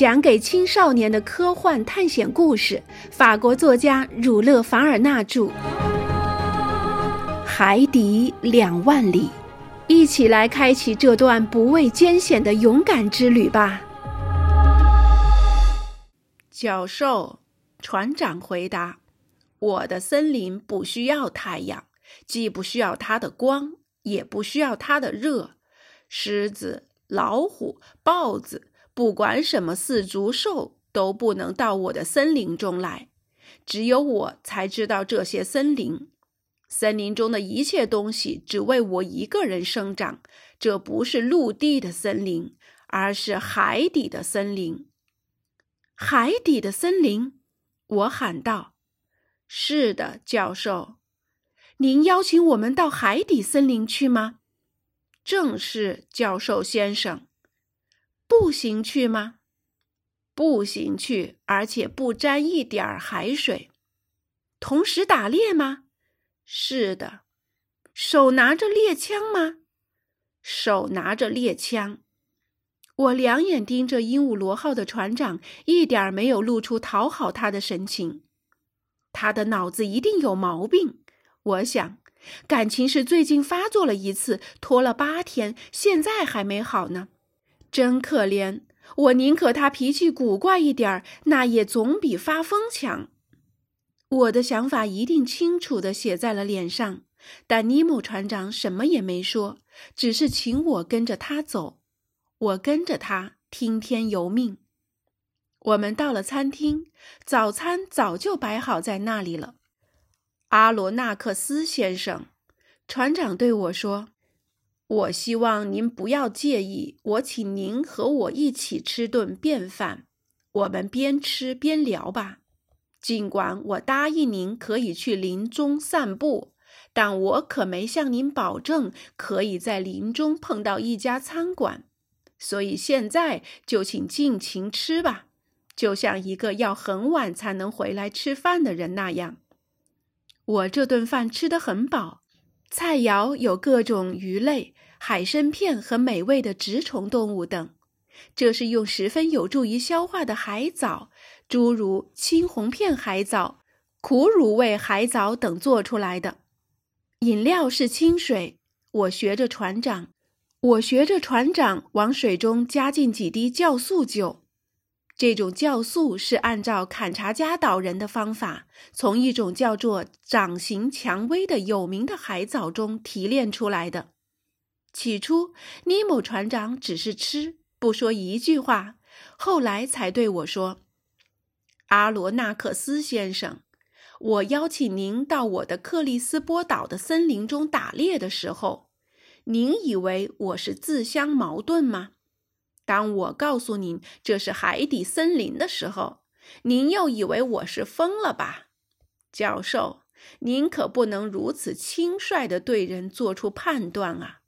讲给青少年的科幻探险故事，法国作家儒勒·凡尔纳著，《海底两万里》，一起来开启这段不畏艰险的勇敢之旅吧。教授，船长回答：“我的森林不需要太阳，既不需要它的光，也不需要它的热。狮子、老虎、豹子。”不管什么四足兽都不能到我的森林中来，只有我才知道这些森林。森林中的一切东西只为我一个人生长。这不是陆地的森林，而是海底的森林。海底的森林，我喊道：“是的，教授，您邀请我们到海底森林去吗？”“正是，教授先生。”步行去吗？步行去，而且不沾一点儿海水。同时打猎吗？是的。手拿着猎枪吗？手拿着猎枪。我两眼盯着鹦鹉螺号的船长，一点儿没有露出讨好他的神情。他的脑子一定有毛病，我想。感情是最近发作了一次，拖了八天，现在还没好呢。真可怜，我宁可他脾气古怪一点儿，那也总比发疯强。我的想法一定清楚地写在了脸上，但尼莫船长什么也没说，只是请我跟着他走。我跟着他，听天由命。我们到了餐厅，早餐早就摆好在那里了。阿罗纳克斯先生，船长对我说。我希望您不要介意，我请您和我一起吃顿便饭，我们边吃边聊吧。尽管我答应您可以去林中散步，但我可没向您保证可以在林中碰到一家餐馆。所以现在就请尽情吃吧，就像一个要很晚才能回来吃饭的人那样。我这顿饭吃得很饱，菜肴有各种鱼类。海参片和美味的植虫动物等，这是用十分有助于消化的海藻，诸如青红片海藻、苦乳味海藻等做出来的。饮料是清水。我学着船长，我学着船长往水中加进几滴酵素酒。这种酵素是按照坎察加岛人的方法，从一种叫做掌形蔷薇的有名的海藻中提炼出来的。起初，尼莫船长只是吃，不说一句话。后来才对我说：“阿罗纳克斯先生，我邀请您到我的克里斯波岛的森林中打猎的时候，您以为我是自相矛盾吗？当我告诉您这是海底森林的时候，您又以为我是疯了吧？教授，您可不能如此轻率地对人做出判断啊！”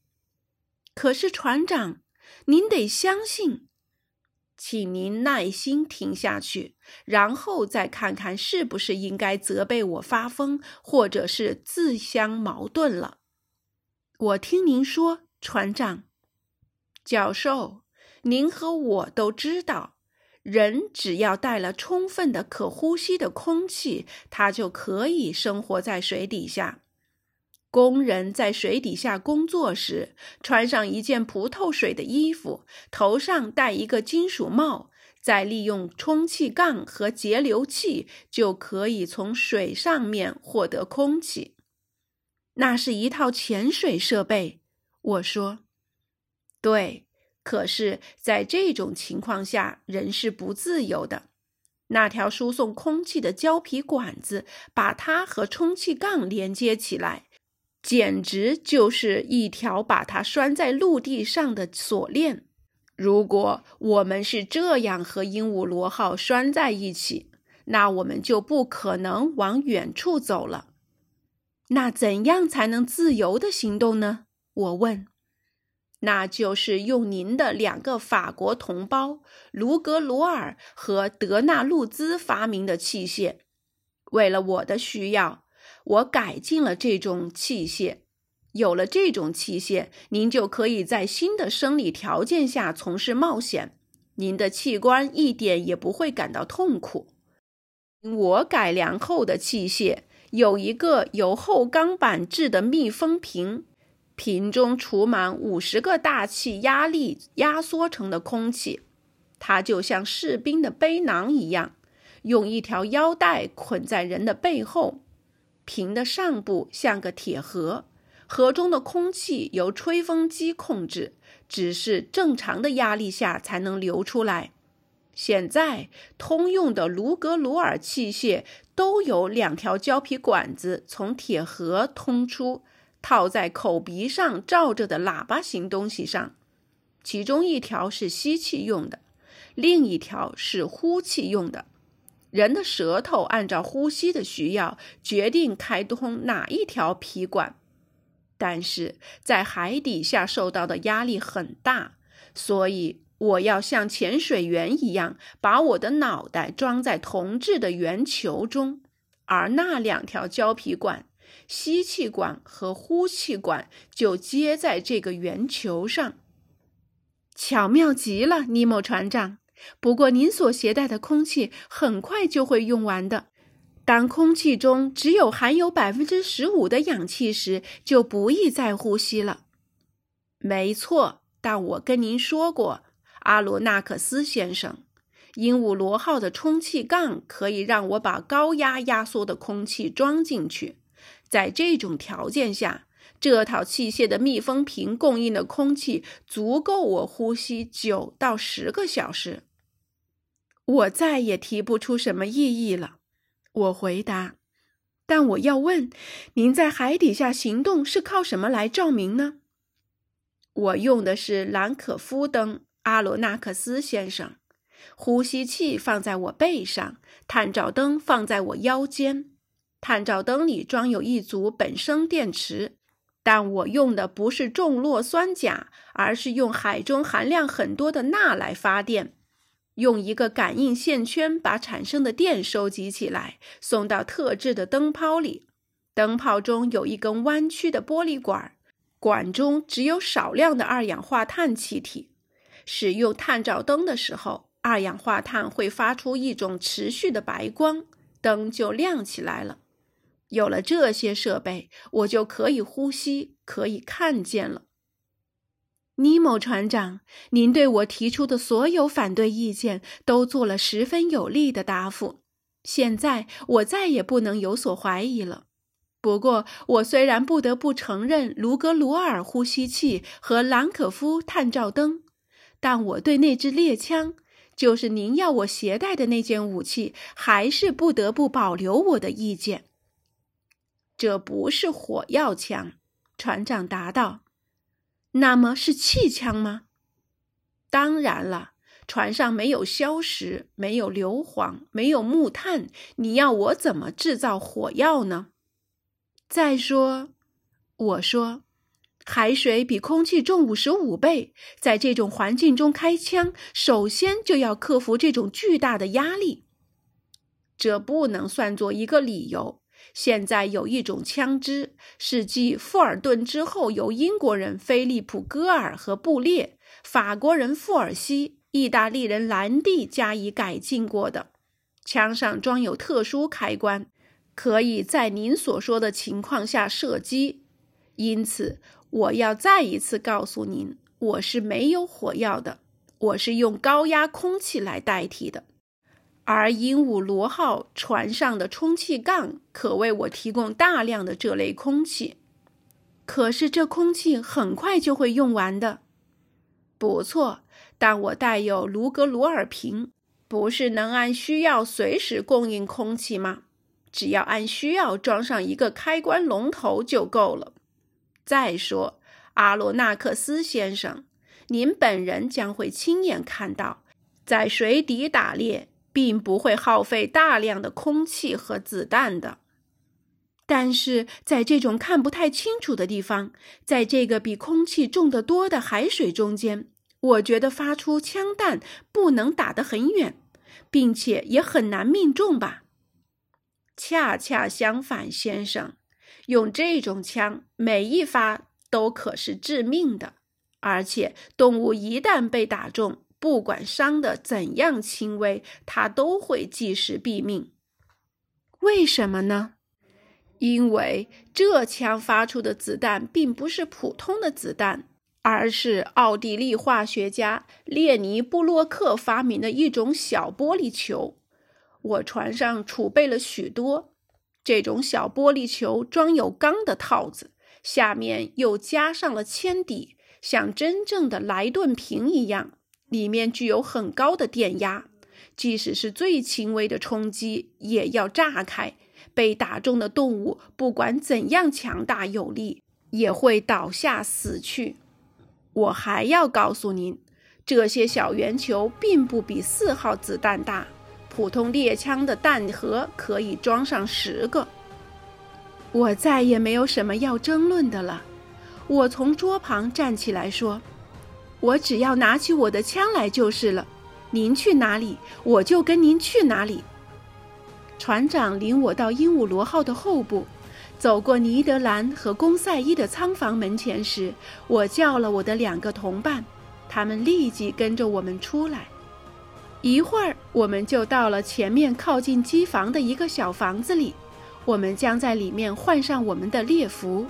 可是，船长，您得相信，请您耐心听下去，然后再看看是不是应该责备我发疯，或者是自相矛盾了。我听您说，船长，教授，您和我都知道，人只要带了充分的可呼吸的空气，他就可以生活在水底下。工人在水底下工作时，穿上一件不透水的衣服，头上戴一个金属帽，再利用充气杠和节流器，就可以从水上面获得空气。那是一套潜水设备，我说。对，可是，在这种情况下，人是不自由的。那条输送空气的胶皮管子，把它和充气杠连接起来。简直就是一条把它拴在陆地上的锁链。如果我们是这样和鹦鹉螺号拴在一起，那我们就不可能往远处走了。那怎样才能自由的行动呢？我问。那就是用您的两个法国同胞卢格罗尔和德纳路兹发明的器械。为了我的需要。我改进了这种器械，有了这种器械，您就可以在新的生理条件下从事冒险。您的器官一点也不会感到痛苦。我改良后的器械有一个由厚钢板制的密封瓶，瓶中储满五十个大气压力压缩成的空气，它就像士兵的背囊一样，用一条腰带捆在人的背后。瓶的上部像个铁盒，盒中的空气由吹风机控制，只是正常的压力下才能流出来。现在通用的卢格鲁尔器械都有两条胶皮管子从铁盒通出，套在口鼻上罩着的喇叭形东西上，其中一条是吸气用的，另一条是呼气用的。人的舌头按照呼吸的需要决定开通哪一条皮管，但是在海底下受到的压力很大，所以。我要像潜水员一样，把我的脑袋装在铜制的圆球中，而那两条胶皮管——吸气管和呼气管——就接在这个圆球上。巧妙极了，尼莫船长。不过，您所携带的空气很快就会用完的。当空气中只有含有百分之十五的氧气时，就不宜再呼吸了。没错，但我跟您说过。阿罗纳克斯先生，鹦鹉螺号的充气杠可以让我把高压压缩的空气装进去。在这种条件下，这套器械的密封瓶供应的空气足够我呼吸九到十个小时。我再也提不出什么异议了，我回答。但我要问，您在海底下行动是靠什么来照明呢？我用的是兰可夫灯。阿罗纳克斯先生，呼吸器放在我背上，探照灯放在我腰间。探照灯里装有一组本生电池，但我用的不是重铬酸钾，而是用海中含量很多的钠来发电。用一个感应线圈把产生的电收集起来，送到特制的灯泡里。灯泡中有一根弯曲的玻璃管，管中只有少量的二氧化碳气体。使用探照灯的时候，二氧化碳会发出一种持续的白光，灯就亮起来了。有了这些设备，我就可以呼吸，可以看见了。尼莫船长，您对我提出的所有反对意见都做了十分有力的答复，现在我再也不能有所怀疑了。不过，我虽然不得不承认卢格鲁尔呼吸器和兰可夫探照灯。但我对那支猎枪，就是您要我携带的那件武器，还是不得不保留我的意见。这不是火药枪，船长答道。那么是气枪吗？当然了，船上没有硝石，没有硫磺，没有木炭，你要我怎么制造火药呢？再说，我说。海水比空气重五十五倍，在这种环境中开枪，首先就要克服这种巨大的压力。这不能算作一个理由。现在有一种枪支，是继富尔顿之后，由英国人菲利普·戈尔和布列、法国人富尔西、意大利人兰蒂加以改进过的。枪上装有特殊开关，可以在您所说的情况下射击。因此。我要再一次告诉您，我是没有火药的，我是用高压空气来代替的。而鹦鹉螺号船上的充气杠可为我提供大量的这类空气。可是这空气很快就会用完的。不错，但我带有卢格鲁尔瓶，不是能按需要随时供应空气吗？只要按需要装上一个开关龙头就够了。再说，阿罗纳克斯先生，您本人将会亲眼看到，在水底打猎并不会耗费大量的空气和子弹的。但是在这种看不太清楚的地方，在这个比空气重得多的海水中间，我觉得发出枪弹不能打得很远，并且也很难命中吧？恰恰相反，先生。用这种枪，每一发都可是致命的，而且动物一旦被打中，不管伤的怎样轻微，他都会即时毙命。为什么呢？因为这枪发出的子弹并不是普通的子弹，而是奥地利化学家列尼布洛克发明的一种小玻璃球。我船上储备了许多这种小玻璃球，装有钢的套子，下面又加上了铅底，像真正的莱顿瓶一样。里面具有很高的电压，即使是最轻微的冲击也要炸开。被打中的动物，不管怎样强大有力，也会倒下死去。我还要告诉您，这些小圆球并不比四号子弹大，普通猎枪的弹盒可以装上十个。我再也没有什么要争论的了。我从桌旁站起来说。我只要拿起我的枪来就是了。您去哪里，我就跟您去哪里。船长领我到鹦鹉螺号的后部，走过尼德兰和公赛伊的仓房门前时，我叫了我的两个同伴，他们立即跟着我们出来。一会儿，我们就到了前面靠近机房的一个小房子里，我们将在里面换上我们的猎服。